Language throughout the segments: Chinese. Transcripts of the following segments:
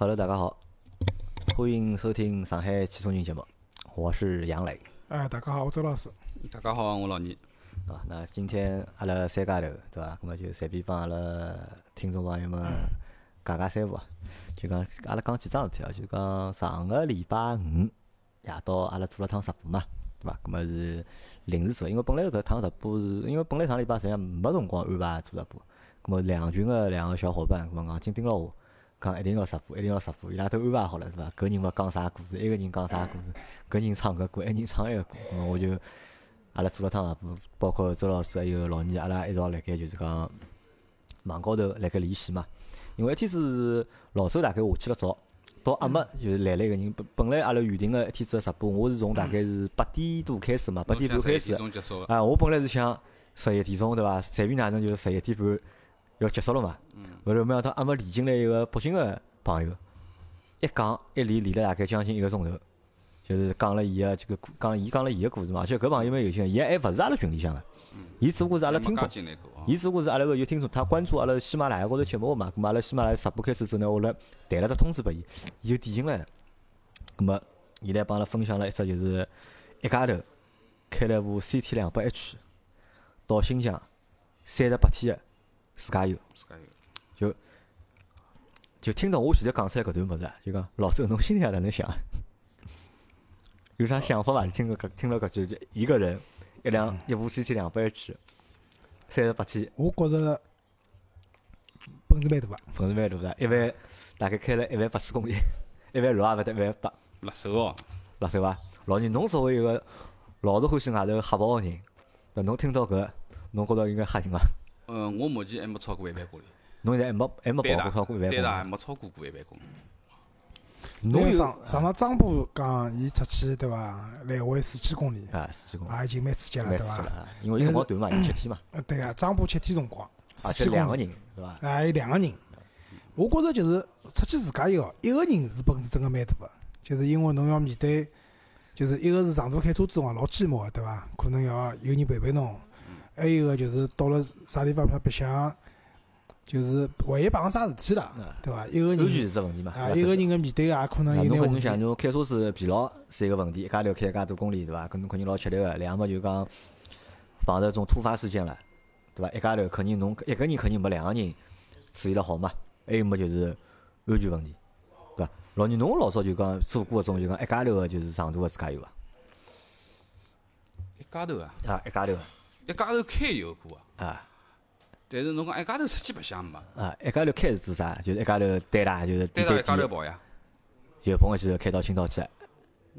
Hello，大家好，欢迎收听上海汽车人节目，我是杨磊。哎，大家好，我周老师。大家好，我老倪。啊，那今天阿拉三家头，对伐？那么就随便帮阿拉听众朋友们讲讲三胡啊。就讲阿拉讲几桩事体啊，就讲上个礼拜五夜到，阿拉做了趟直播嘛，对伐？那么是临时做，因为本来搿趟直播是因为本来上礼拜实际上没辰光安排做直播，那么两群个两个小伙伴，咁么硬劲盯牢我。讲一定要直播，一定要直播，伊拉都安排好了，是伐？搿人勿讲啥故事，埃个人讲啥故事，搿人唱搿歌，埃人唱埃个歌，咾么我就阿拉做了趟直播，包括周老师还有老倪，阿拉一道辣盖就是讲网高头辣盖联系嘛。因为一天子是老周大概下去了早，到阿末就是来了一个人。本本来阿拉预定个一天子个直播，我是从大概是八点多开始嘛，八点半开始。啊，我本来是想十一点钟对伐？随便哪能就是十一点半。要结束了嘛？后头没想到阿末连进来一个北京个朋友，一讲一连连了大概将近一个钟头，就是讲了伊个这个讲伊讲了伊个故事嘛。而且搿朋友蛮有劲，伊还勿是阿拉群里向个，伊只不过是阿拉听众，伊只不过是阿拉个有听众，他关注阿拉喜马拉雅高头节目嘛。咁阿拉喜马拉雅直播开始之后呢，我来弹了只通知拨伊，伊就点进来了。咁么，伊来帮阿拉分享了一只就是一家头开了部 CT 两百 H 到新疆三十八天个。自驾游，自家有，就就听到我现在讲出来搿段物事，就讲老周侬心里向哪能想？有啥想法伐？听个搿听了搿句，就一个人一辆一部机器两百去，三十八天。我觉着本事蛮大个，本事蛮大个，一万大概开了一万八千公里，一万六也勿得一万八。辣手哦，辣手伐？老倪，侬作为一个老是欢喜外头瞎跑个人，那侬听到搿，侬觉着应该吓人伐？嗯，我目前还没超过一万公里。侬现在还没还没跑过超过一万公里？对的，还没超过过一万公里。侬上上趟张波讲，伊出去对伐？来回四千公里。啊，四千公里。啊，已经蛮刺激了，对伐？因为辰光短嘛，有七天嘛。呃，对个，张波七天辰光，四千两个人，对伐？啊，有两个人。我觉着就是出去自驾游，一个人是本事真个蛮大个，就是因为侬要面对，就是一个是长途开车子辰光老寂寞个，对伐？可能要有人陪陪侬。还有个就是到了啥地方白相，就是万一碰上啥事体了，对伐？一个人安全是只问题嘛？啊，一个人个面对也可能有点问题。侬想，侬开车子疲劳是一个问题，一家头开介多公里，对伐？搿侬肯定老吃力个。两个就讲碰着种突发事件了，对伐？一家头肯定侬一个人肯定没两个人处理了好嘛？还有么就是安全问题，对伐？老倪，侬老早就讲做过搿种就讲一家头个就是长途个自驾游啊？一家头啊？啊，一家头。一家头开有过啊，但是侬讲一家头出去白相没啊？一家头开是指啥？就是一家头单大，就是单大一家头跑呀，就碰个机头开到青岛去。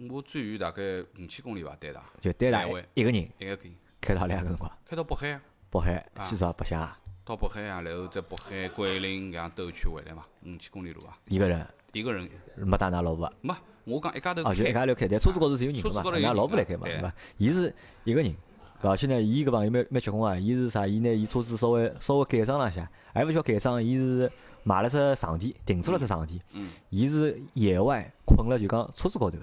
我最远大概五千公里伐，单大。就单大一个人，一个人开到两个辰光？开到北海。北海去啥白相？到北海啊，然后在北海、桂林搿样兜一圈回来嘛，五千公里路啊。一个人？一个人。没带㑚老婆？没，我讲一家头。哦，就一家头开，但车子高头是有人嘛？㑚老婆来开嘛？对伐？伊是一个人。而且呢，伊搿朋友蛮蛮结棍啊！伊是啥？伊拿伊车子稍微稍微改装了一下，还勿叫改装，伊是买了只场地，定做了只场地。嗯。伊是野外困了，就讲车子高头，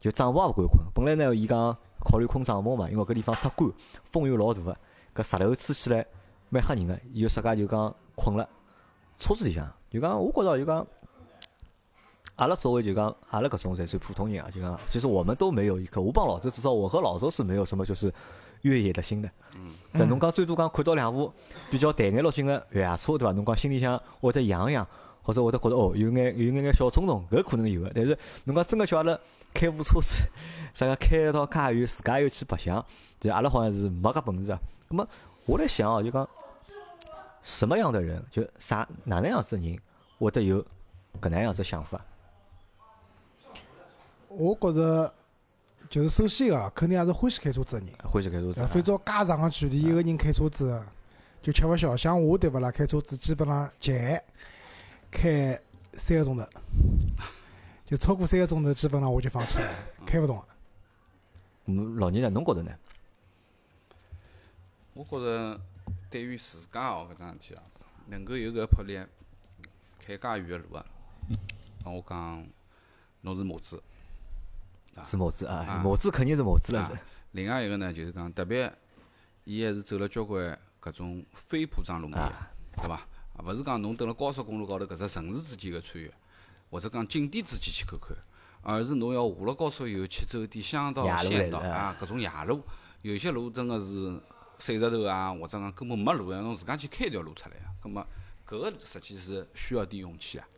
就帐篷也勿敢困。本来呢，伊讲考虑困帐篷嘛，因为搿地方太干，风又老大个，搿石头吹起来蛮吓人个。伊就自家就讲困了车子里向，就讲我觉着就讲，阿拉作为就讲阿拉搿种才算普通人啊，就讲其实我们都没有一颗。我帮老周，至少我和老周是没有什么就是。越野的心的，搿侬讲最多讲看到两部比较淡眼落进个越野车，对伐？侬讲心里向会得痒痒，或者会得觉得哦，有眼有眼眼小冲动，搿可能有个。但是侬讲真个叫阿拉开部车子，啥个开到介远，自家又去白相，就阿拉好像是没搿本事啊。那么我来想哦，就讲什么样的人，就啥哪能样子的人会得有搿能样子想法？我觉着。就是首先个，肯定还是欢喜开车子个人。欢喜开车子。反正介长个距离，一个人开车子就吃勿消。像我对勿啦？开车子基本上极开三个钟头，就超过三个钟头，基本上我就放弃了，开勿动。侬，老年人？侬觉着呢？我觉着对于自家哦搿桩事体啊，能够有搿魄力开介远个路啊，那我讲侬是模子。是模子啊，模子肯定是模子了是。另外一个呢，就是讲特别，伊还是走了交关搿种非铺装路面，对伐？勿是讲侬蹲辣高速公路高头搿只城市之间个穿越，或者讲景点之间去看看，而是侬要下了高速以后去走点乡道、县道啊，搿种夜路，有些路真个是碎石头啊，或者讲根本没路啊，侬自家去开条路出来啊。葛末搿个实际是需要点勇气啊，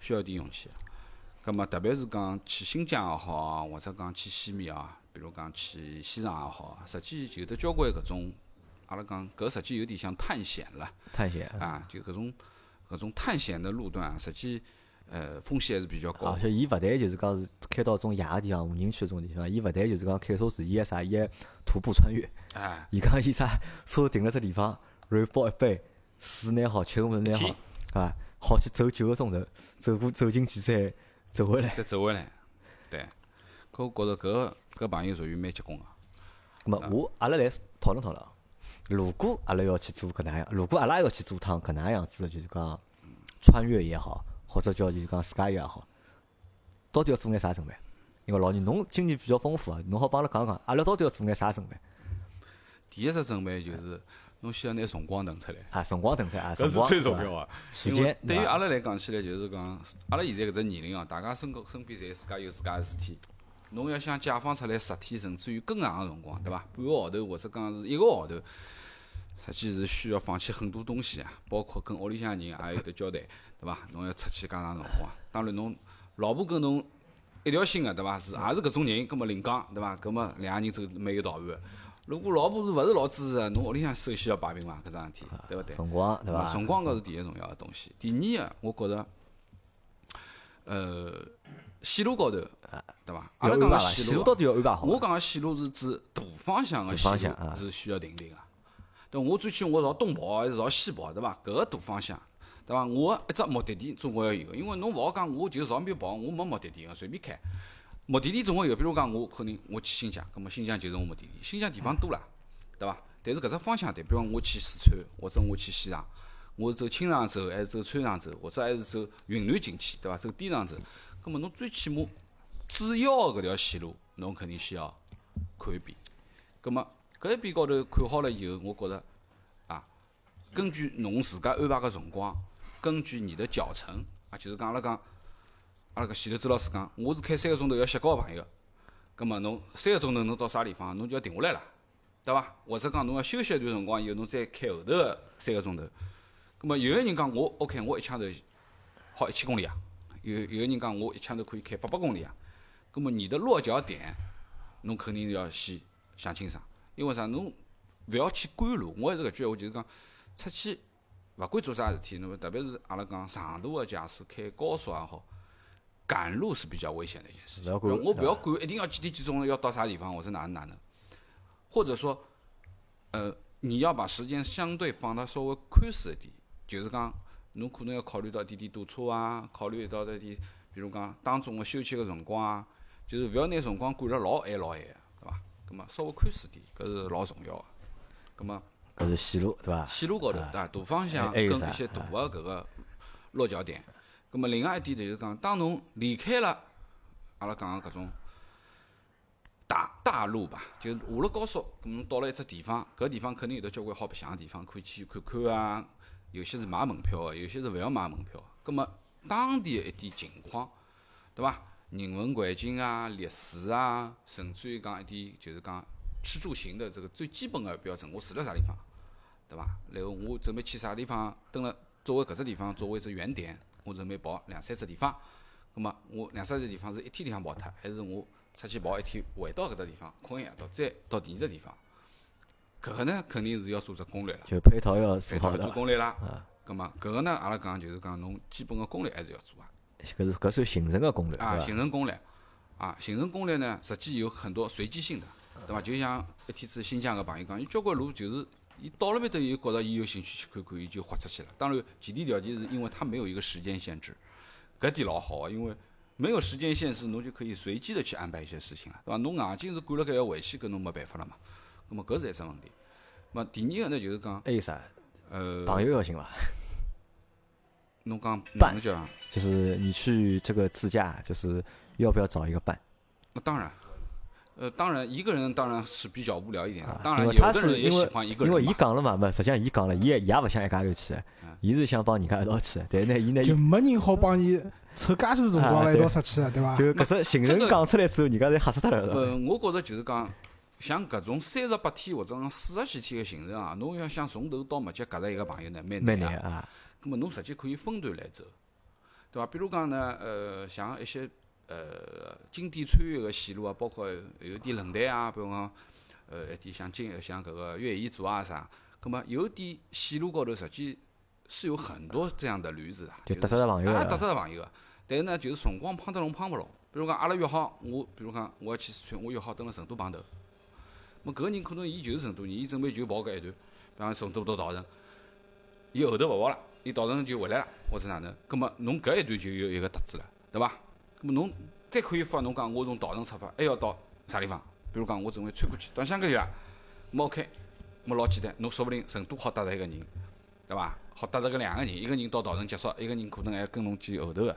需要点勇气啊。葛么特别是讲去新疆也好啊，或者讲去西面啊，比如讲去西藏也好啊，实际有得交关搿种，阿拉讲搿实际有点像探险了。探险。啊，就搿种搿种探险的路段啊，实际呃风险还是比较高而。且伊勿但就是讲是开到种野个地方、无人区搿种地方，伊勿但就是讲开车子，伊还啥，伊还徒步穿越。哎，伊讲伊啥，车停辣只地方，然后包一杯水拿好，吃个物事拿好天，对伐？好去走九个钟头，走过走进去再走回来。再走回来，对。可我觉着搿个搿朋友属于蛮结棍个。咁么我阿拉来讨论讨论啊。如果阿拉要去做搿能样，如果阿拉要去做趟搿能样子的，就是讲穿越也好，或者叫就是讲自驾游也好，到底要做眼啥准备？因为老倪侬经验比较丰富啊，侬好帮阿拉讲讲，阿拉到底要做眼啥准备？第一只准备就是侬先要拿辰光腾出来，啊，辰光腾出来啊，搿是辰光最重要个。时间对于阿拉来讲起来，就是讲，阿拉现在搿只年龄哦，大家身高身边侪自家有自家个事体。侬要想解放出来十天，甚至于更长个辰光，对伐？半个号头或者讲是一个号头，实际是需要放弃很多东西啊，包括跟屋里向人也有得交代，对伐？侬要出去介长辰光，当然侬老婆跟侬一条心个，对伐？是也是搿种人，葛末另讲，对伐？葛末两个人走蛮有道理个。如果老婆是勿是老支持个，侬屋里向首先要摆平伐？搿桩事体，对勿对？辰光对伐？辰光搿是第一重要个东西。第二个，我觉着，呃，线路高头，对伐？阿拉讲个？线路到底要安排好。我讲个线路是指大方向个线路是需要定定个。对，我最起码我朝东跑还是朝西跑，对伐？搿个大方向，对伐？我一只目的地总归要有个，因为侬勿好讲我就朝那边跑，我没目的地个，随便开。目的地总归有，比如讲我可能我去新疆，葛末新疆就是我目的地。新疆地方多啦，对伐？但是搿只方向对，比如讲我去四川，或者我去西藏，我是走青藏走，还是走川藏走，或者还是走云南进去，对伐？走滇藏走，葛末侬最起码主要个搿条线路，侬肯定先要看一遍。葛末搿一遍高头看好了以后，我觉着啊，根据侬自家安排个辰光，根据你的脚程啊，就是讲阿拉讲，阿拉搿前头周老师讲，我是开三个钟头要歇觉个朋友，葛末侬三个钟头侬到啥地方，侬就要停下来了，对伐？或者讲侬要休息一段辰光以后，侬再开后头个三个钟头。葛末有个人讲我 OK，我一枪头好一千公里啊，有有个人讲我一枪头可以开八百公里啊。葛末你的落脚点，侬肯定要先想清爽，因为啥？侬勿要去赶路。我还是搿句闲话，就是讲出去勿管做啥事体，侬特别是阿拉讲长途个驾驶，开高速也好，赶路是比较危险的一件事情。我不要赶，一定要几点几钟要到啥地方，或者哪能哪能，或者说，呃，你要把时间相对放得稍微宽适一点，就是讲侬可能要考虑到点点堵车啊，考虑到点点，比如讲当中个休息个辰光啊，就是勿要拿辰光赶了老晚老晚个，对伐？葛末稍微宽适点，搿是老重要个。葛末搿是线路对伐？线路高头，对伐？大方向跟一些大个搿个落脚点。葛末另外一点就是讲，当侬离开了阿拉讲个搿种大大路吧，就是下了高速，侬到了一只地方，搿地方肯定有得交关好白相个地方，可以去看看啊。有些是买门票个，有些是勿要买门票。葛末当地个一点情况，对伐？人文环境啊、历史啊，甚至于讲一点就是讲吃住行的这个最基本个标准，我住辣啥地方？对伐？然后我准备去啥地方，蹲了作为搿只地方作为一只原点，我准备跑两三只地方。那么我两三只地方是一天里向跑脱，还是我出去跑一天，回到搿只地方困一夜到，再到第二只地方？搿个呢，肯定是要做只攻略了，就配套要做再到好的做攻略啦。葛末搿个呢，阿拉讲就是讲侬基本个攻略还是要做啊。搿是搿算行程个攻略，啊？行程攻略啊，行程攻略呢，实际有很多随机性的，对伐？就像一天子新疆个朋友讲，有交关路就是伊到了面头，伊觉着伊有兴趣去看看，伊就豁出去了。当然，前提条件是因为他没有一个时间限制，搿点老好，因为没有时间限制，侬就可以随机的去安排一些事情了，对伐？侬硬劲是赶了盖要回去，搿侬没办法了嘛。葛末搿是一只问题。那么第二个呢，就是讲，还有啥？呃，朋友要行伐？侬讲伴就是你去这个自驾，就是要不要找一个伴？那当然，呃，当然一个人当然是比较无聊一点当然有的人也喜欢一个人因为。伊讲了嘛，没，实际上伊讲了，伊也伊也勿想一家头去伊是想帮人家一道去的，但是呢，伊呢，就没人好帮伊凑介许多辰光啊来一道出去的，对伐？就搿只行程讲出来之后，人家侪吓死脱了，呃，我觉着就是讲，像搿种三十八天或者讲四十几天个行程啊，侬要想从头到末脚夹着一个朋友呢，蛮蛮难啊。难啊，咁么侬实际可以分段来走，对伐？比如讲呢，呃，像一些呃经典穿越个线路啊，包括有点冷淡啊，比如讲呃一点像经像搿个越野族啊啥，葛么有点线路高头实际是有很多这样的驴子的，就搭搭的朋友啊，搭搭的朋友个。但是呢，就是辰光碰得拢碰勿牢。比如讲，阿拉约好，我比如讲我要去四川，我约好蹲辣成都碰头。么搿个人可能伊就是成都人，伊准备就跑搿一段，比方成都到稻城，伊后头勿跑了，伊稻城就回来了，或者哪能？葛末侬搿一段就有一个搭子了，对伐？葛末侬再可以发侬讲我从稻城出发，还要到啥地方？比如讲我准备穿过去到香格里拉，么 OK，么老简单，侬说不定成都好搭着一个人，对伐？好搭着搿两个人，一个人到稻城结束，一个人可能还跟侬去后头个。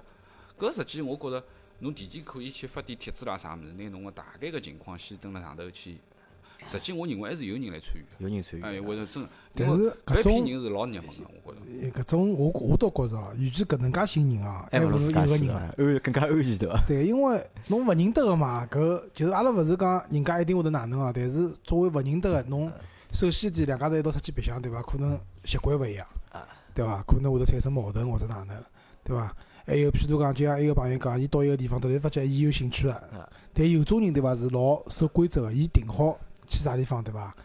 搿实际我觉着，侬提前可以去发点帖子啦啥物事，拿侬个大概个情况先登辣上头去。实际我认为还是有人来参与的，有人参与，哎，或者真的，但是搿种批人是老热门个，我觉着。呃搿种我我倒觉着哦，与其搿能介吸引人啊，还还勿如一个人安更加安全对伐？对，因为侬勿认得个嘛，搿就是阿拉勿是讲人家一定会得哪能啊，但是作为勿认得个，侬首先点两家头一道出去白相，对伐？可能习惯勿一样啊，对伐？可能会得产生矛盾或者哪能，对伐？还有譬如讲，就像一个朋友讲，伊到一个地方突然发觉伊有兴趣个啊，但有种人对伐是老守规则个，伊定好去啥地方对伐？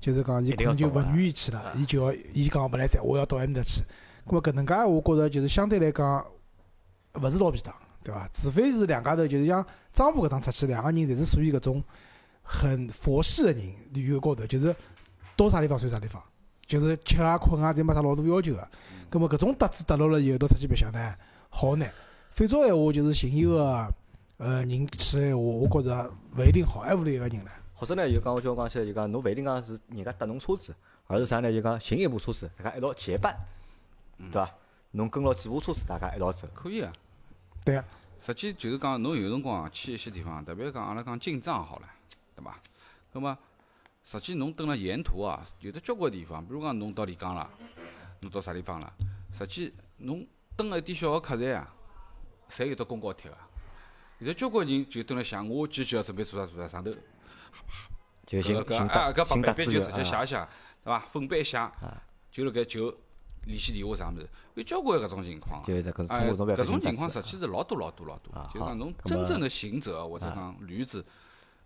就是讲伊一可能就勿愿意去了啊，伊就要伊讲勿来三，我要到埃面搭去。咁么搿能介，我觉着就是相对来讲，勿是老便当，对伐？除非是两家头，就是像张浦搿趟出去，两个人侪是属于搿种很佛系个人，旅游高头就是到啥地方算啥地方，就是吃啊困啊，侪没啥老大要求个。咁么搿种搭子搭牢了以后，到出去白相呢，好难。反正闲话就是寻一个呃人去闲话，我觉着勿一定好，还勿如一个人唻。或者呢，就讲我叫我讲起来，就讲侬勿一定讲是人家搭侬车子，而是啥呢？就讲寻一部车子，大家一道结伴，对伐？侬跟牢几部车子，大家一道走。可以啊。对啊，实际就是讲，侬有辰光去一些地方，特别讲阿拉讲进藏好了，对伐？葛么，实际侬蹲辣沿途啊，有的交关地方，比如讲侬到丽江了，侬到啥地方了？实际侬蹲了一点小个客栈啊，侪有得公交贴个。有的交关人就蹲辣想，我几句要准备做啥做啥，上头就寻搿搿搿寻搭资白板就直接写一写，对伐？粉笔一写，就辣盖就联系电话啥物事，有交关搿种情况啊。就是搿种办法搿种情况实际是老多老多老多就是讲侬真正的行者或者讲驴子，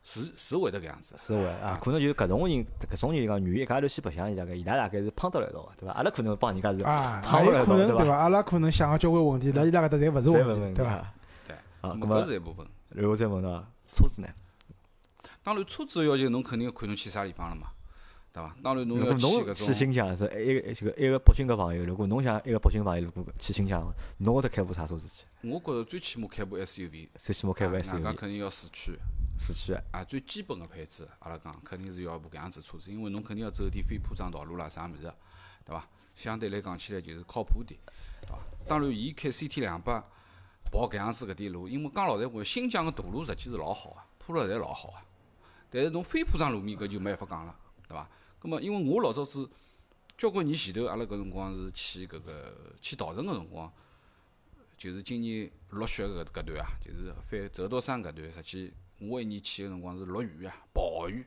是是会得搿样子。是会啊，可能就是搿种人，搿种人讲愿意一家头去白相，伊大概伊拉大概是碰到了一道个，对伐？阿拉可能帮人家是啊，趟也有可勿来一道对伐能对伐？阿拉可能想个交关问题，辣伊拉搿搭侪勿是问题，对伐？对，好，那么搿是一部分。然后再问到车子呢？当然，车子的要求侬肯定要看侬去啥地方了嘛，对伐？当然侬要去搿种，去新疆是一个这个一个北京个朋友，如果侬想一个北京朋友如果去新疆，侬会得开部啥车子去？我觉着最起码开部 SUV，最起码开部 SUV，肯定要四驱。四驱的。啊，最基本个配置，阿拉讲肯定是要一部搿样子车子，因为侬肯定要走点非铺装道路啦，啥物事，对伐？相对来讲起来就是靠谱点，对伐？当然，伊开 CT 两百跑搿样子搿点路，因为讲老实闲话，新疆个大路实际是老好个，铺了侪老好个。但是侬非铺装路面搿就没办法讲了，对伐？葛末因为我老早子交关年前头，阿拉搿辰光是去搿个去稻城个辰光，就是今年落雪搿搿段啊，就是翻折多山搿段，实际我一年去个辰光是落雨啊，暴雨，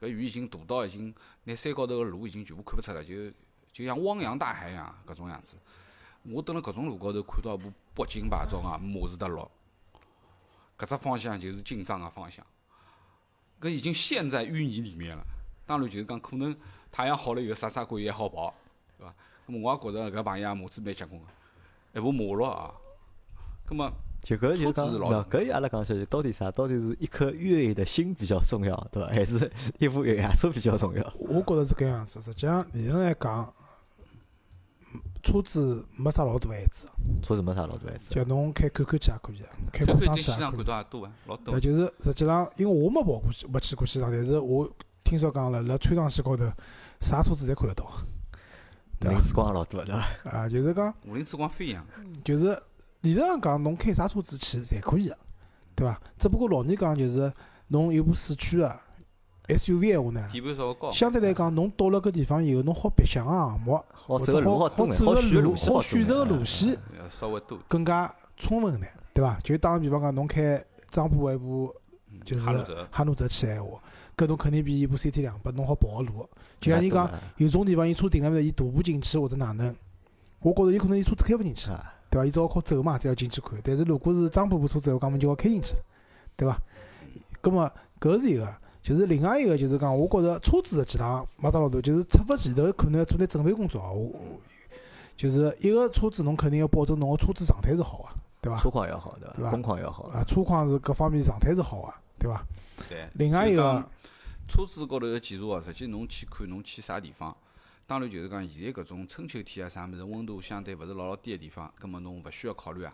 搿雨已经大到已经拿山高头个路已经全部看勿出来，就就像汪洋大海一样搿种样子。我蹲辣搿种路高头看到一部北京牌照啊，马自达六，搿只方向就是进藏个方向，搿已经陷在淤泥里面了。当然就是讲可能太阳好了以后，啥啥鬼也好跑，对伐？那么我也觉着搿朋友啊马子蛮结棍个，一部马六啊，葛么就搿就讲，车子老喏，搿阿拉讲起来，到底啥？到底是一颗越野的心比较重要，对伐？还是一部越野车比较重要？我觉着是搿样子。实际上，理论来讲，嗯车子没啥老大限制，车子没啥老大限制。就侬开 QQ 去也可以，开看碰上去也可以。看到也多啊，老多对，。就是实际上，因为我没跑过去，没去过西藏，但是我听说讲了，辣川藏线高头，啥车子侪看得到。对零之光也老多，对伐？啊，就是讲，五菱之光飞扬，就是理论上讲，侬开啥车子去侪可以个，对伐？只不过老年讲就是，侬有部四驱个 SUV 闲话呢，底盘稍微高，相对来讲，侬到了搿地方以后，侬好白相个项目，好走个路好多眼，走个好选路，好选择个路线稍微多。更加充分眼，对伐？就打个比方讲，侬开张浦一部嗯就是哈努泽去闲话，搿侬肯定比一部 CT 两百侬好跑个路。就像伊讲，啊有种地方伊车停了面，伊徒步进去或者哪能，我觉着有可能伊车子开勿进去，啊，对伐？伊只好靠走嘛，才要进去看。但是如果是张浦部车子，我讲么就要开进去了，对伐？葛么搿是一个，就是另外一个就是讲，我觉着车子的几趟没啥老大，就是出发前头可能要做点准备工作。我我就是一个车子，侬肯定要保证侬个车子状态是好个，对伐？车况要好，对伐？对吧工况要好，啊，车况是各方面状态是好个，对伐？对。另外一个，车子高头个检查哦，实际侬去看侬去啥地方。当然就是讲，现在搿种春秋天啊啥物事，温度相对勿是老老低个地方，葛末侬勿需要考虑啊，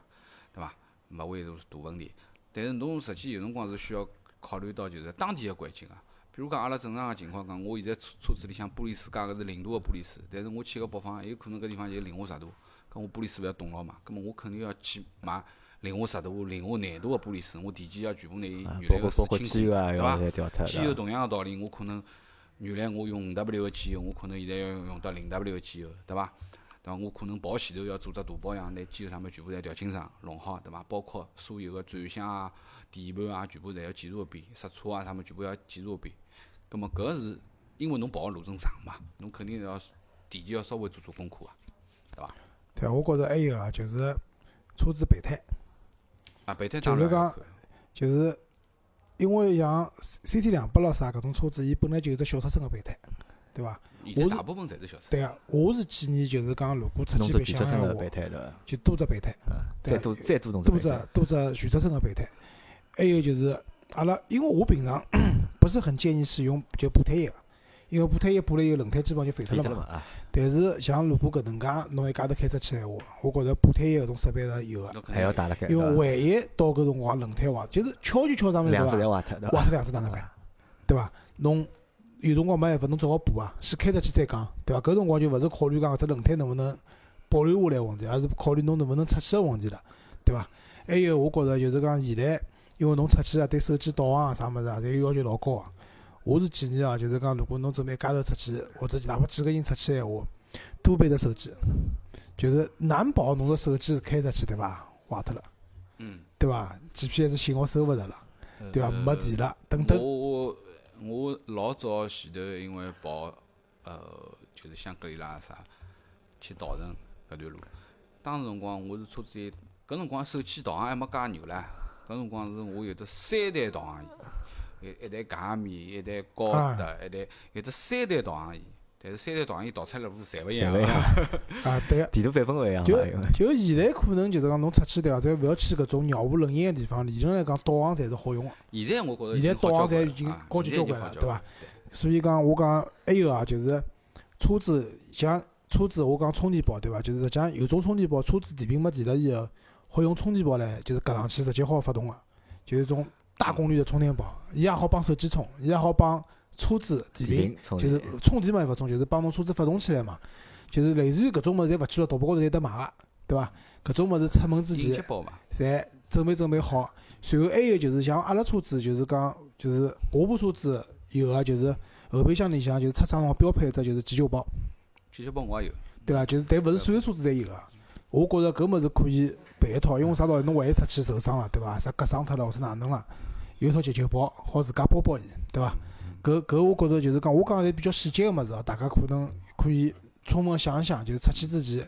对伐？勿会是大问题。但是侬实际有辰光是需要考虑到就是当地个环境啊。比如讲，阿拉正常个情况讲，我现在车车子里向玻璃水加个是零度个玻璃水，但是我去个北方，有可能搿地方就零下十度，搿我玻璃水勿要冻牢嘛，葛末我肯定要去买零下十度、零下廿度个玻璃水，我提前要全部拿伊啊原来个水清过，机油啊，要对伐？再调脱，机油同样个道理，我可能原来我用五 W 个机油，我可能现在要用到零 W 个机油，对伐？对伐？我可能跑前头要做只大保养，拿机油啥物事全部侪调清爽、弄好，对伐？包括所有个转向啊、底盘啊，全部侪要检查一遍，刹车啊啥物事全部要检查一遍。葛末搿是因为侬跑个路程长嘛，侬肯定要提前要稍微做做功课啊。对伐？对，我觉着还有啊就是车子备胎，啊，备胎就是讲就是因为像 CT 两百咯啥搿种车子，伊本来就有只小尺寸个备胎，对伐？我是现在大部分侪是小车。对啊，我是建议就是讲，如果出去白相个话备，胎，对伐？就多只备胎，再多再多弄只多只，多只全车身个备胎。还有就是阿拉，因为我平常 不是很建议使用就补胎液，因为补胎液补了以后轮胎基本上就废脱了嘛。但是像如果搿能介侬一家头开出去闲话，我觉着补胎液搿种设备是有个，还要打辣盖，因为万一到搿辰光轮胎坏，就是敲就敲上面对两只坏脱？坏脱两只哪能办？对伐？侬有辰光没办法，侬只好补啊，先开得去再讲，对伐？搿辰光就勿是考虑讲搿只轮胎能勿能保留下来问题，而是考虑侬能勿能出去个问题了，对伐？还有我觉着就是讲现在，因为侬出去啊，对手机导航啊啥物事啊，侪有要求老高个。我是建议啊，就是讲如果侬准备一家头出去，或者哪怕几个人出去闲话，多备只手机，就是难保侬个手机开出去对伐？坏脱了，嗯，对伐？GPS 信号收勿着了，对伐？呃没电了，等等。我我老早前头因为跑呃就是香格里拉啥去稻城搿段路，当时辰光我是车子搿辰光手机导航还没介牛唻，搿辰光是我有得三台导航仪，一一台佳米，一台高德，一台有得三台导航仪，但是三台导航仪导出来路侪勿一样侪勿 一样啊。啊，对个。地图版本勿一样嘛，就就现在可能就是讲侬出去对伐？再勿要去搿种鸟无人烟个地方，理论来讲导航侪是好用个。现在我觉着现在导航侪已已经高级交交关了，对伐？所以讲，我讲还有啊，就是车子像车子，我讲充电宝对伐？就是实际上有种充电宝，车子电瓶没电了以后，好用充电宝来就是夹上去直接好发动个，就是种大功率的充电宝，伊也好帮手机充，伊也好帮车子电瓶就是充电嘛，勿充，就是帮侬车子发动起来嘛。就是类似于搿种物事，侪勿去了，淘宝高头有得买个，对伐？搿种物事出门之前侪准备准备好。随后还有就是像阿拉车子，就是讲就是我部车子有个就是后备箱里向就是出厂辰光标配一只就是急救包，急救包我也有。对伐？就是但勿是所有车子侪有个。我觉着搿物事可以备一套，因为啥道理？侬万一出去受伤了，对伐？啥割伤脱了或者哪能了，有一套急救包，好自家包包伊，对伐？搿搿我觉着就是讲，我讲个侪比较细节个物事哦，大家可能可以充分想一想，就是出去之前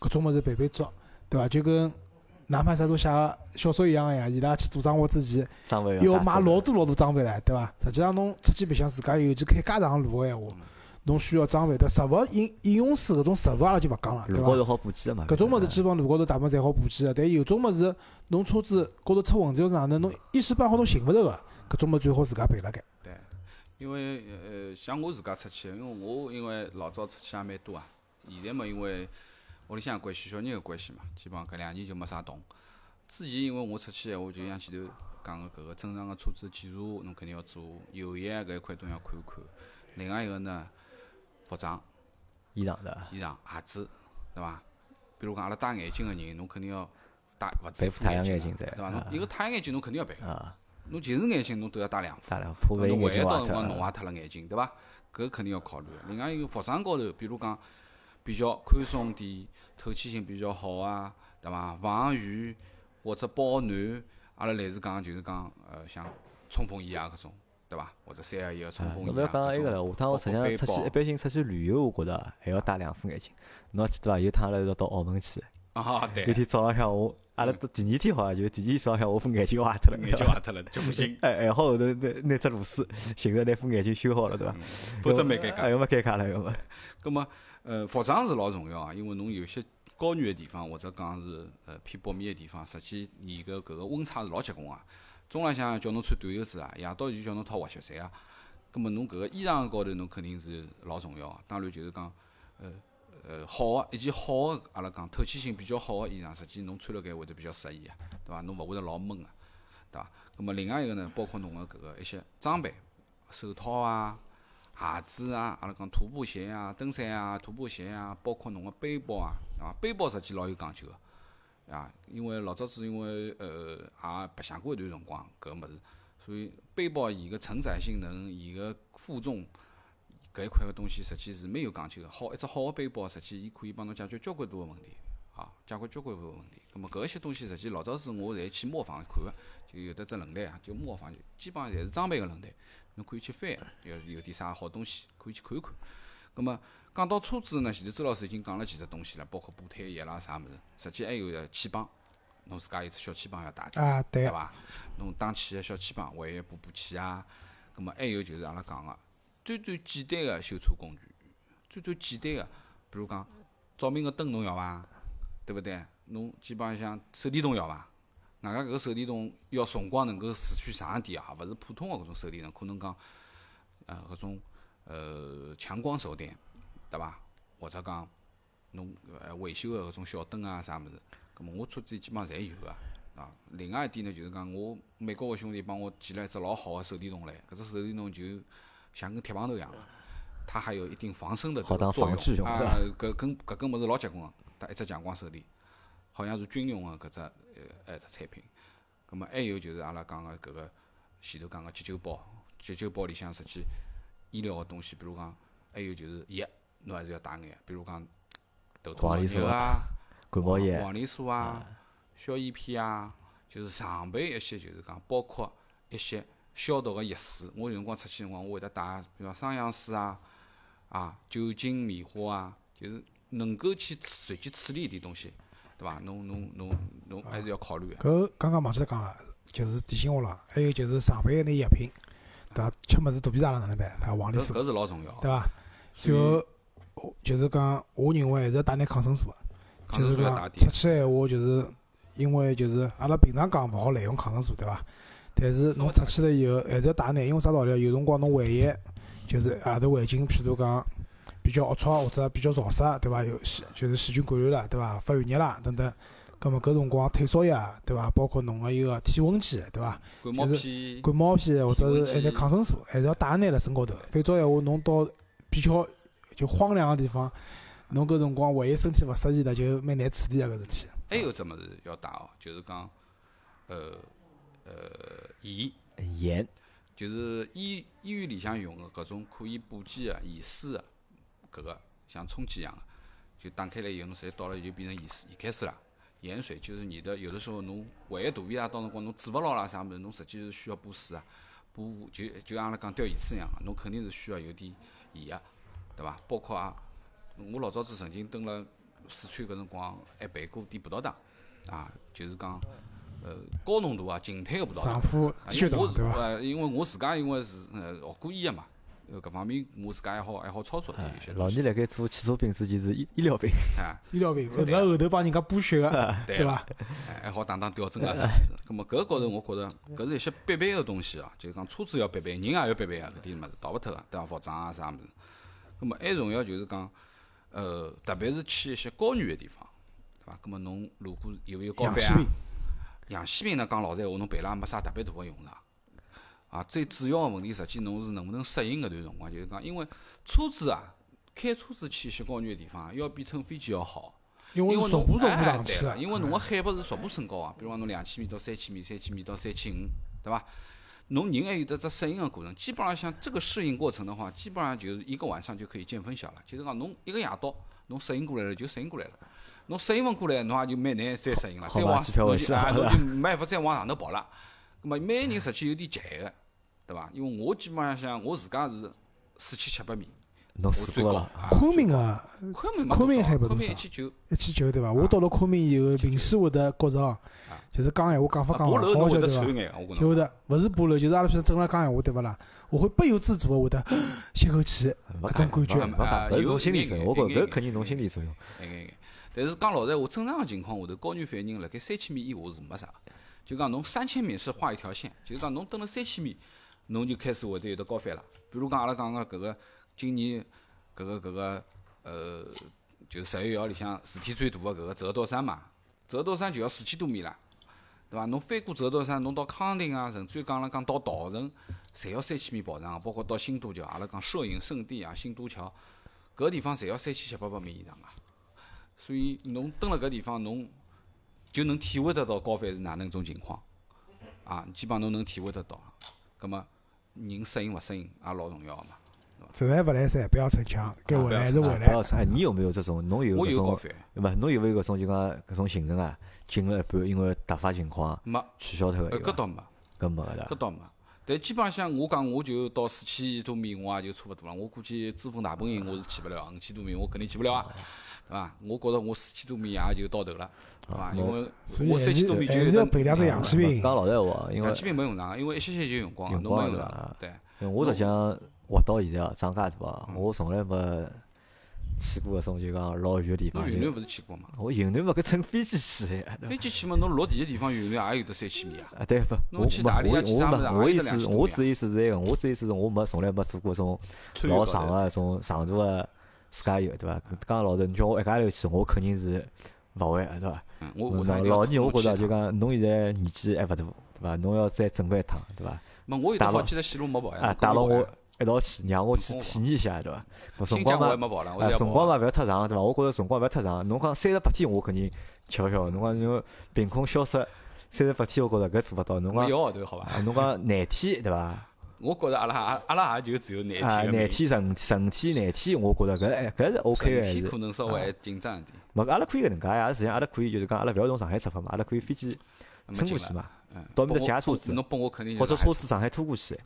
搿种物事备备足，对伐？就跟哪怕啥都写个小说一样个呀，伊拉去做生活之前要买老多老多装备唻，对伐？实际上侬出去白相自家尤其开介长路个闲话，侬需要装备的实物应应用水搿种实物阿拉就勿讲了，对伐？路高头好补给个嘛，搿种物事基本上路高头大部分侪好补给个，但有种物事侬车子高头出问题或者哪能，侬一时半会儿侬寻勿着个，搿种物事最好自家备辣盖。对，因为呃，像我自家出去，因为我因为老早出去也蛮多啊。现在嘛，因为屋里向关系、小人个关系嘛，基本上搿两年就没啥动。之前因为我出去闲话，就像前头讲个搿个正常个车子检查，侬肯定要做，油液搿一块东西要看一看。另外一个呢，服装、衣裳对伐？衣裳、鞋子，对伐？比如讲阿拉戴眼镜个人，侬肯定要戴勿止戴一副副太阳眼眼镜对伐？侬啊一个太阳眼镜侬肯定要戴个。啊，侬近视眼镜侬都要戴两副，大量怕万一侬万一到辰光弄脱。坏脱了眼镜，对伐？搿肯定要考虑的。另外一个服装高头，比如讲比较宽松点、透气性比较好啊，对伐？防雨或者保暖，阿拉类似讲就是讲呃像冲锋衣啊搿种，对伐？或者三合一个冲锋衣啊。侬勿要讲埃个了，下趟我实际上出去，一般性出去旅游，我觉着还要戴两副眼镜。侬还记得伐？有趟阿拉是到澳门去，啊，对有，天早浪向我，阿拉到第二天好像就第二天早浪向我副眼镜坏脱了，眼镜坏脱了就不行，哎，还好后头拿拿只螺丝，寻着拿副眼镜修好了，对伐？否则蛮尴尬哎，。要么尴尬了，要么。葛么，呃，服装是老重要啊，因为侬有些高原的地方，或者讲是呃偏北面的地方，实际你个搿个温差是老结棍啊。中浪向叫侬穿短袖子啊，夜到就叫侬套滑雪衫啊。葛么侬搿个衣裳高头侬肯定是老重要啊。当然就是讲，呃呃好个一件好个阿拉讲透气性比较好个衣裳，实际侬穿辣盖会得比较适宜啊，对伐？侬勿会得老闷个、对伐？葛么另外一个呢，包括侬个搿个一些装备，手套啊。鞋子啊，阿拉讲徒步鞋啊、登山啊、徒步鞋啊，包括侬个背包啊，对伐？背包实际老有讲究个，啊，因为老早子因为呃也白相过一段辰光搿物事，所以背包伊个承载性能、伊个负重搿一块个东西，实际是蛮有讲究个。好，一只好个背包，实际伊可以帮侬解决交关多个问题，啊，解决交关多个问题。咁么搿一些东西，实际老早子我侪去模仿看个，就有得只论坛啊，就模仿，就基本上侪是装备个论坛。侬可以去翻，有有点啥好东西可以去看一看。葛么讲到车子呢，前头周老师已经讲了几只东西了，包括补胎液啦啥物事，实际还有个气泵，侬自家有只小气泵要带着，啊，对个，伐？侬打气个小气泵，还要补补气啊。葛么还有就是阿拉讲个最最简单个修车工具，最最简单个，比如讲照明个灯侬要伐？对勿对？侬基本上像手电筒要伐？外加搿个手电筒要辰光能够持续长一点啊，勿是普通个搿种手电筒，可能讲呃搿种呃强光手电，对伐？或者讲侬呃维修个搿种小灯啊啥物事，葛末我车子基本上侪有个啊。另外一点呢，就是讲我美国个兄弟帮我寄了一只老好个手电筒来，搿只手电筒就像跟铁棒头一样个，它还有一定防身的这个作用啊。搿根搿根物事老结棍个，它一只强光手电，好像是军用个搿只呃一只产品。葛末还有就是阿拉讲个搿个前头讲个急救包，急救包里向实际医疗个东西，比如讲还有就是药，侬还是要带眼，比如讲头痛个黄连素药啊。感冒药黄连素啊、消炎片啊，就是常备一些，就是讲包括一些消毒个药水。我有辰光出去辰光，我会得带，比如讲双氧水啊、啊酒精棉花啊，就是能够去处随机处理一点东西，对伐？侬侬侬侬还是要考虑个。搿刚刚忘记了讲了，就是提醒我了。还有就是上班个那药品，对伐？吃物事肚皮胀了哪能办？对伐？黄连素，搿搿是老重要，对伐？所以然后就是讲，我认为还是要带点抗生素个。抗就是讲生素要带点出。去闲话，就是因为就是阿拉平常讲勿好滥用抗生素，对伐？但是侬出去了以后，还是要带眼，因为啥道理啊？有辰光侬万一就是外头环境，譬如讲比较龌龊或者比较潮湿，对伐？有细就是细菌感染了，对伐？发寒热啦等等。葛末搿辰光退烧药，对伐？包括侬个一个体温计，对伐？感冒就是片，感冒片或者是一眼抗生素，还是要带眼辣身高头。否则闲话，侬到比较就荒凉个地方，侬搿辰光万一身体勿适宜了，就蛮难处理个搿事体。还有只物事要带哦，就是讲，呃呃盐。盐，就是医医院里向用个搿种可以补剂个盐水个搿个像冲剂一样个，就打开来以后，侬直接倒了就变成盐水，盐开水啦。盐水就是你的，有的时候侬万一肚皮啊，到辰光侬止勿牢啦啥物事，侬实际是需要补水啊，补就就像阿拉讲吊盐水一样个，侬肯定是需要有点盐个，对伐？包括啊，我老早子曾经蹲辣四川搿辰光还办过点葡萄糖，啊，就是讲呃高浓度啊静态个葡萄糖上。铺啊血因为我是糖对伐？呃，因为我自家因为是呃学过医个嘛，呃搿方面我自家还好还好操作点有些东西。老倪辣盖做汽车品之前是医医疗兵，啊，医疗病，后头后头帮人家补血个，对伐？哎还好打打吊针啊啥物事。葛末搿高头我觉着搿是一些必备个东西啊，就是讲车子要必备，人也要必备个搿点物事逃勿脱个，对伐？服装啊啥物事。葛末还重要就是讲，呃，特别是去一些高原个地方，对伐？葛末侬如果有没有高反啊氧气瓶？呢，讲老实闲话，侬备了也没啥特别大个用场。啊，最主要个问题，实际侬是能不能适应搿段辰光，就是讲，因为车子啊，开车子去一些高原个地方啊，要比乘飞机要好。因为侬是逐步逐步哎上去个对了，因为侬个海拔是逐步升高啊，比如讲侬两千米到三千米，三千米到三千五，对伐？侬人还有得只适应个过程。基本上像这个适应过程的话，基本上就是一个晚上就可以见分晓了。就是讲侬一个夜到，侬适应过来了就适应过来了。侬适应勿过来，侬也就蛮难再适应了。再往机票回去了侬就啊，侬就没办法再往上头跑了。咁么每个人实际有点急个，对伐？因为我基本上想我自家是四千七百米，侬我最高试过。昆明啊昆明没昆明还不多少明一千九，一千九对伐？我到了昆明以后，平时会得觉着哦，就是讲闲话讲法讲爬勿好晓得伐？喘眼，我跟侬就会得，勿是爬楼，就是阿拉平常正常讲闲话对勿啦？我会不由自主的会得吸口气，勿搿种感觉讲勿讲，搿是啊有侬心理作用，我觉搿肯定侬心理作用。一眼一眼。但是讲老实闲话，正常个情况下头，高原反应辣盖三千米以下是没啥。就讲侬三千米是画一条线，就是讲侬登了三千米，侬就开始会得有得高反了。比如讲阿拉讲个搿个今年搿个搿个呃，就是十一月里向事体最大个搿个折多山嘛，折多山就要四千多米了。对伐？侬翻过折多山，侬到康定啊，甚至于讲了讲到稻城，侪要三千米跑上，包括到新都桥，阿拉讲摄影圣地啊，新都桥，搿地方侪要三千七八百米以上啊。所以侬蹲辣搿地方，侬就能体会得到高反是哪能一种情况，啊，基本上侬能体会得到。葛末人适应勿适应也老重要个嘛。实在勿来三，不要逞强，该回来还是回来啊不要。哎，你有没有这种？侬有搿种？我有高反，勿，侬有没有搿种就讲搿种行程啊？进了一半，因为突发情况没，取消脱个呃，搿倒没，搿没个对伐？搿倒没。但基本上像我讲，我就到四千多米，我也就差勿多了。我估计珠峰大本营我是去勿了，五千多米我肯定去勿了啊，对伐？我觉着我四千多米也就到头了，对伐？因为我三千多米就还是要备两只氧气瓶。讲老实闲话，因为氧气瓶没用上，因为一歇歇就用光了，侬没用上对伐，对。我实际上活到现在啊，长介大啊，嗯我从来没去过搿种就讲老远个地方。云南勿是去过嘛？我云南勿，搿乘飞机去 飞机去嘛，侬落地个地方云南也有得三千米啊。啊，对不？侬我没去大理啊我我去啥物事啊没我意思，我只意思是埃个，我只意思是我没从来没做过种老长啊个种长途个自驾游，对伐？刚老实，你叫我一家头去，我肯定是勿会个，对伐？嗯，我老下趟一定老年我觉着就讲侬现在年纪还勿大，对伐？侬要再准备一趟，对伐？没我有大佬得好几条线路没跑呀。啊，侬带牢我一道去，让我去体验一下，对伐？搿辰光嘛。辰光嘛勿要太长，对伐？我觉着辰光勿要太长。侬讲三十八天，我肯定吃勿消。侬讲侬凭空消失三十八天，我觉着搿做勿到。侬讲一个号头好伐？啊，侬讲廿天，对伐？我觉着阿拉阿拉也就只有廿啊，天。廿天、十五十五天、廿天，我觉着搿哎搿是 OK 个，还是十天可能稍微紧张一点，勿阿拉可以搿能介呀，实际上阿拉可以就是讲阿拉勿要从上海出发嘛，阿拉可以飞机。乘过去嘛，嗯，到面搭借车子或者车子上海拖过去。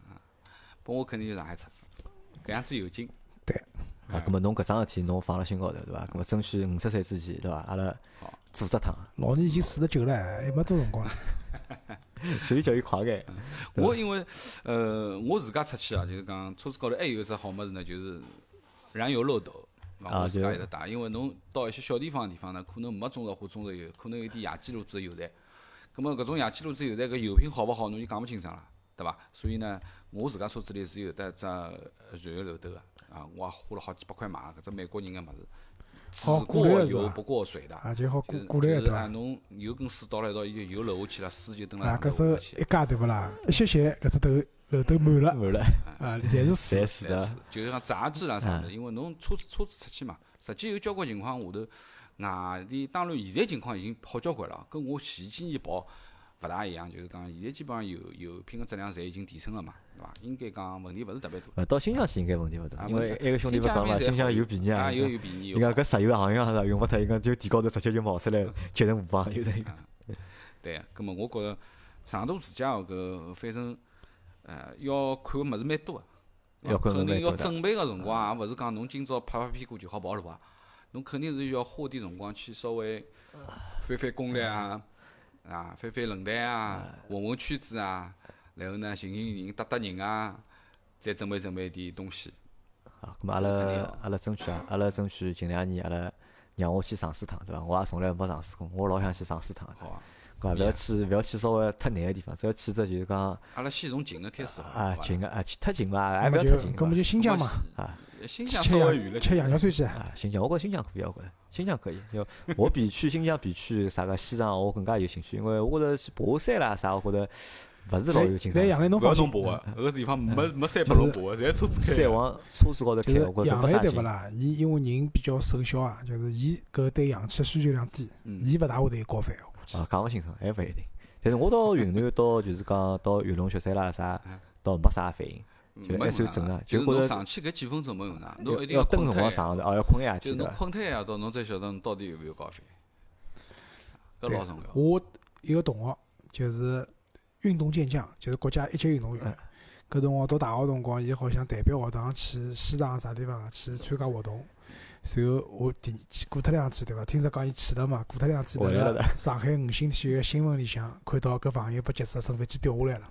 帮我肯定就上海出，搿样子有劲。对啊，葛末侬搿桩事体侬放辣心高头，对伐？葛末争取五十岁之前，对伐？阿拉好组织趟，老年已经四十九了，还没多辰光了。所以叫伊快眼。我因为呃，我自家出去啊，就是讲车子高头还有一只好物事呢，就是燃油漏斗。啊我自家就有得带，因为侬到一些小地方的地方呢，可能没中石化中石油，可能有点野鸡路子的油站。葛末搿种野鸡路子油站搿油品好勿好，侬就讲勿清爽了，对伐？所以呢，我自家车子里是有得只呃燃油漏斗个，啊，我也花了好几百块买搿只美国人个物事，只过油不过水的。啊，就好过过来就是啊，对伐？侬油跟水倒了一道，伊就油漏下去了，水就等了啊，搿时一。加对勿啦？一歇歇，搿只头漏斗满了，满了，啊，侪是水 侪。是的是，就是讲杂质啦啥物事，因为侬车子车子出去嘛，实际有交关情况下头，外地当然现在情况已经好交关了，跟我前几年跑勿大一样，就是讲现在基本上油油品个质量侪已经提升了嘛，对伐？应该讲问题勿是特别大。呃，到新疆去应该问题勿大，啊因为问题埃个兄弟勿讲嘛，新疆有便宜啊，啊。有有便宜，有伊讲搿石油行业啥用勿脱，伊讲就地高头直接就冒出来，截成五方，有得一个。对，葛末我觉着长途自驾搿反正呃要看个物事蛮多个。要看肯定要准备个辰光，也勿是讲侬今朝拍拍屁股就好跑路啊。侬肯定是要花点辰光去稍微翻翻攻略啊，啊，翻翻论坛啊，混混圈子啊，然后呢，寻寻人，搭搭人啊，再准备准备点东西。啊，咁阿拉阿拉争取啊，阿拉争取近两年阿拉让我去尝试趟，对伐？我也从来没尝试过，我老想去尝试趟的。好啊，搿勿要去勿要去稍微太难个地方，只要去只就是讲阿拉先从近个开始。啊近个啊去太近嘛，那还勿么就要太近嘛。搿么就新疆嘛，啊新疆吃稍微远了羊吃羊肉串去，啊新疆，我觉着新疆可以，我觉着新疆可以。就 我比去新疆比去啥个西藏我更加有兴趣，因为我觉着去爬山啦啥，我觉着勿是老有劲在杨澜侬不要放心，侬爬个，搿个地方没没山拨侬爬个，侪车子开的。山往车子高头开，就是我觉着杨澜没啥劲。对勿啦？伊因为人比较瘦小啊，就是伊搿对氧气的需求量低，嗯伊勿大会得有高反。我估计啊，讲勿清楚，还勿一定。但是我到云南到就是讲到玉龙雪山啦啥，倒没啥反应，就还没用啊算正常就就是觉上去搿几分钟没用的，侬一定要等辰光长的，哦，要困一夜就是侬？困脱一夜到，侬才晓得侬到底有没有高反。搿老重要。我一个同学就是运动健将，就是国家一级运动员嗯。搿辰光读大学辰光，伊好像代表学堂去西藏啥地方去参加活动。随后我第去过脱两天对伐？听说讲伊去了嘛，过脱两天回来了辣辣上海五星体育个新闻里向看到搿朋友被劫持，乘飞机掉下来了。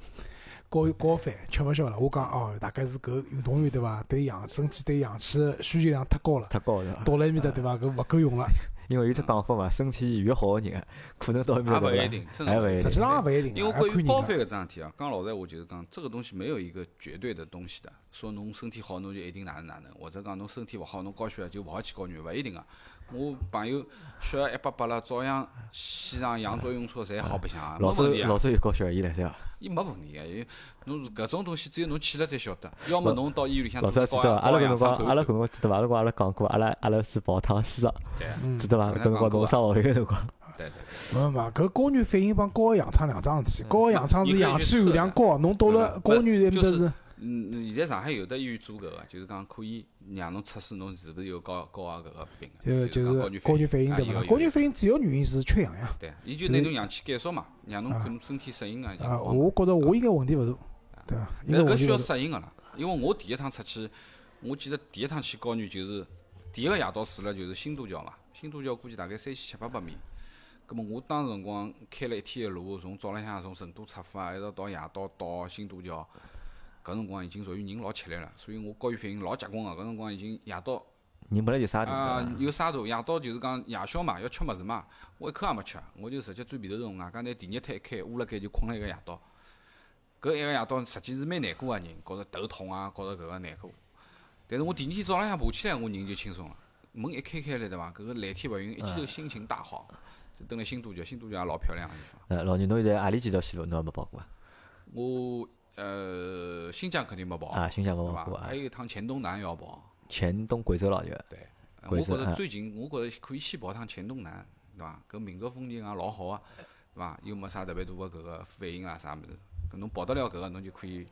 高高反吃勿消了，我讲哦，大概是搿运动员对伐？对氧身体对氧气个需求量太高了，太高了，到了埃面搭对伐？搿勿够用了。因为有只讲法嘛，身体越好个人啊，可能到埃面也搭勿一定，真的还勿一定实际上也勿一定啊，因为关于高反搿桩事体啊，讲老实闲话就是讲，这个东西没有一个绝对的东西的，说侬身体好侬就一定哪能哪能，或者讲侬身体勿好侬高血压就勿好去高原，勿一定个。我朋友血压一百八了，照样西藏羊卓用车侪好白相啊，没老早问题啊老，早有高血压伊来对伐？伊没问题个。因为侬搿种东西只有侬去了才晓得，要么侬到医院里向老做高压早记得伐？阿拉搿辰光，阿拉搿辰光记得伐？阿拉阿拉讲过，阿拉阿拉去跑趟西藏，对嗯记得伐？搿辰光侬上学个辰光，对对没没，搿高原反应帮高个氧舱两桩事体。高个氧舱是氧气含量高，侬到了高原埃面搭是嗯，现在上海有的医院做搿个，就是讲可以让侬测试侬是勿是有高高压搿个病的，就就是高高原反应啊对高原反应主要原因是缺氧呀。对，伊就拿侬氧气减少嘛，让侬可能身体适应啊。啊，我觉着我应该问题勿大，对伐？搿需要。适应个啦，因为我第一趟出去，我记得第一趟去高原就是第一个夜到住了就是新都桥嘛，新都桥估计大概三千七八百米。葛末我当时辰光开了一天个路，从早浪向从成都出发，一直到夜到到新都桥，搿辰光已经属于人老吃力了，所以我高原反应老结棍个。搿辰光已经夜到人本来就沙土啊的，有沙肚，夜到就是讲夜宵嘛，要吃物事嘛，我一口也没吃，我就直接钻被头洞外加拿电热毯一开，捂辣盖就困了一个夜到。搿一个夜到实际是蛮难过个人，觉着头痛啊，觉着搿个难过。但是我第二天早浪向爬起来，我人就轻松了。门一开开来对伐？搿个蓝天白云，一记头心情大好。就蹲辣新都桥，新都桥也老漂亮个地方。呃，老倪侬现在何里几条线路侬还没跑过啊？我呃新疆肯定没跑，啊，新疆没？跑过啊还，有一趟黔东南要跑。黔东贵州了就，对，呃我觉着最近，我觉着可以先跑趟黔东南，对伐？搿民族风情也老好啊，对伐？又没啥特别大个搿个反应啊啥物事，搿侬跑得了搿个，侬就可以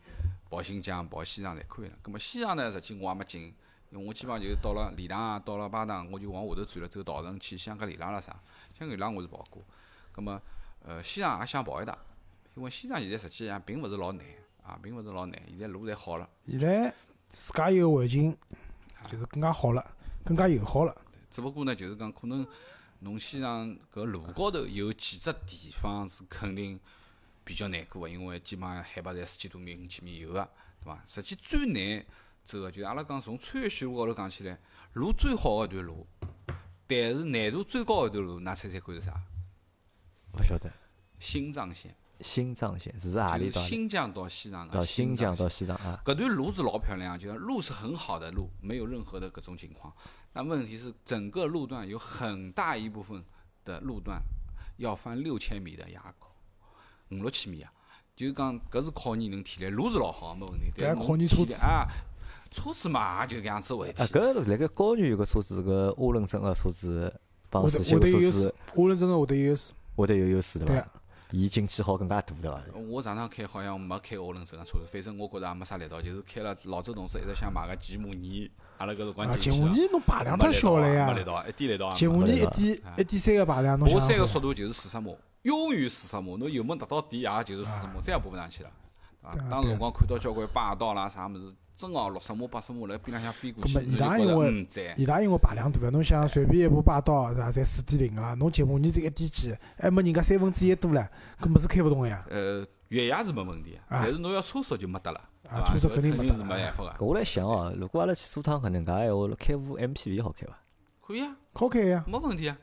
跑新疆、跑西藏侪可以了。葛末西藏呢，实际我也没进，因为我基本上就到了理塘啊，到了巴塘，我就往下头转了，走稻城去香格里拉啦啥。香格里拉我是跑过，葛末呃西藏也想跑一趟，因为西藏现在实际上并勿是老难啊，并勿是老难，现在路侪好了。现在自家有个环境就是更加好了，更加友好了。只不过呢，就是讲可能侬西藏搿路高头有几只地方是肯定比较难过个，因为基本上海拔侪四千多米、五千米有个，对伐？实际最难走个就是阿拉讲从穿越线路高头讲起来，路最好个一段路，但是难度最高个一段路，㑚猜猜看是啥？勿晓得。新藏线，新藏线是是里到哪里？新疆到西藏的到新疆到西藏啊？搿段路是老漂亮，就是路是很好的路，没有任何的搿种情况。但问题是，整个路段有很大一部分的路段要翻六千米的垭口，五六千米啊，就是讲搿是考验侬体力。路是老好，没问题，但是考验车子体力啊，车子嘛也就搿样子回啊，事。搿辣盖高原有个车子，搿涡轮增压车子帮会得会自吸个车子涡轮增压会得有优势。会得有优势对伐？伊进气好更加大对伐？我上趟开好像没开涡轮增压车子，反正我觉着也没啥力道，就是开了老周同事一直想买个吉姆尼，阿拉搿辰光啊，进去吉姆尼侬排量太小了呀没力。道，一点力道也没。吉姆尼一点啊一点三个排量，侬想爬山个速度就是四十码，永远四十码，侬油门踏到底也就是四十码，再也爬勿上去了。啊当时辰光看到交关霸道啦啥物事，真哦六十码八十码辣边浪向飞过去，搿么伊拉因为。伊拉因为排量大，侬想随便一部霸道是伐？才四点零啊，侬吉姆尼这一点几，还没人家三分之一多唻，搿么是开勿动个呀。呃，越野是没问题，啊但是侬要车速就没得了，啊车速肯定没办法个。搿我来想哦，如果阿拉去做趟搿能介闲话，开部 MPV 好开伐？可以啊，好开呀，没问题啊。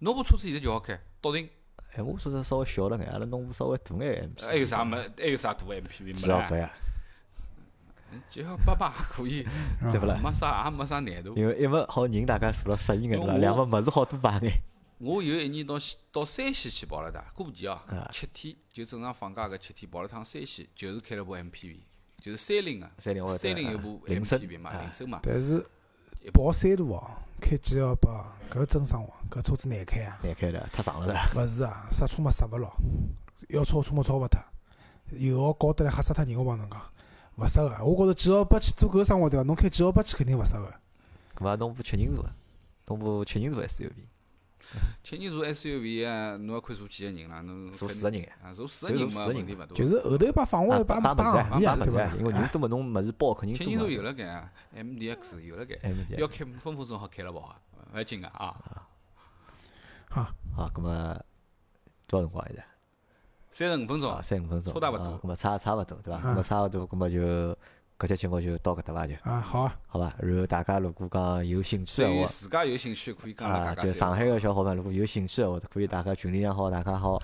侬部车子现在就好开，到停。哎，我说是稍微小了眼，阿拉弄部稍微大眼 MPV。还有啥没？还有啥大 MPV 几没啦？号八呀？几号八八也可以，对勿啦？没啥也没啥难度。因为一么好人大家坐了适应眼对伐？我两么物事好多排眼。我有一年到西到山西去跑了的，过年哦啊，七天就正常放假个七天跑了趟山西，就是开了部 MPV，就是三菱个，三菱三菱有部 MPV 嘛，啊铃声嘛，但是跑三路哦，开 G 幺八，搿真生活，搿车子难开啊。难开的，太长了的。勿是啊，刹车嘛刹勿牢，要超车么超勿脱，油耗高得来吓死脱人，我帮侬讲，勿适合。我觉着几号八去做搿生活对伐？侬开几号八去肯定勿适合。搿伐侬部七人座个，侬部七人座 SUV，七人座 SUV 啊，侬要看坐几个人啦，侬坐四个人个。啊，坐四个人嘛，人问题勿大。就是后头一把放下来，把把摆物事啊，行李啊，摆物事啊对伐？因为人多嘛，侬物事包肯定七人座有。了该啊，MDX 有了该，MD 要开分分钟好开了跑啊，勿要紧个啊。好，好，搿么多少辰光现在？三十五分钟啊，，三五分钟。差大勿多啊搿么差差勿多，对伐？啊搿么差勿多，搿么就搿节节目就到搿搭伐就，啊，好啊，好伐？然后大家如果讲有兴趣对于话，自家有兴趣可以讲讲。就上海个小伙伴如果有兴趣个话，可以大家群里向好，大家好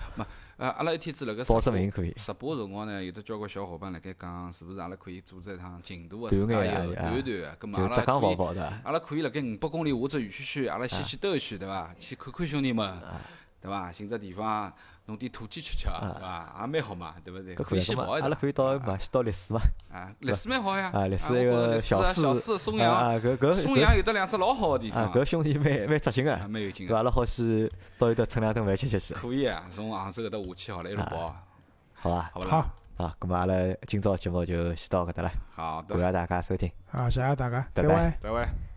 啊，阿拉一天子辣盖报直播只名可以。直播个辰光呢，有得交关小伙伴辣盖讲，是勿是阿拉可以组织一趟近度个短眼游啊短短个，葛末就浙阿拉可以，江跑跑对伐？阿拉可以辣盖五百公里下只园区区，阿拉先去兜一圈，对伐？去看看兄弟们，啊对伐？寻只地方弄点土鸡吃吃，对伐？也蛮好嘛，对勿对？可以搿可以，搿么先跑一趟。阿拉可以到嘛，先到历史嘛，啊，历史蛮好呀。啊，历史一个小历史啊小四四松啊阳，啊搿搿松阳有得两只老好个地啊方，搿兄弟蛮蛮扎劲个，啊蛮有劲对伐？阿。拉好去到伊搭蹭两顿饭吃吃去，可以啊，从杭州搿搭下去好了，一路跑，好伐？好勿啦？好，啊，咁么阿拉今朝节目就先到搿搭了，好的，感谢大家收听。好，谢谢大家，拜拜再会。再会。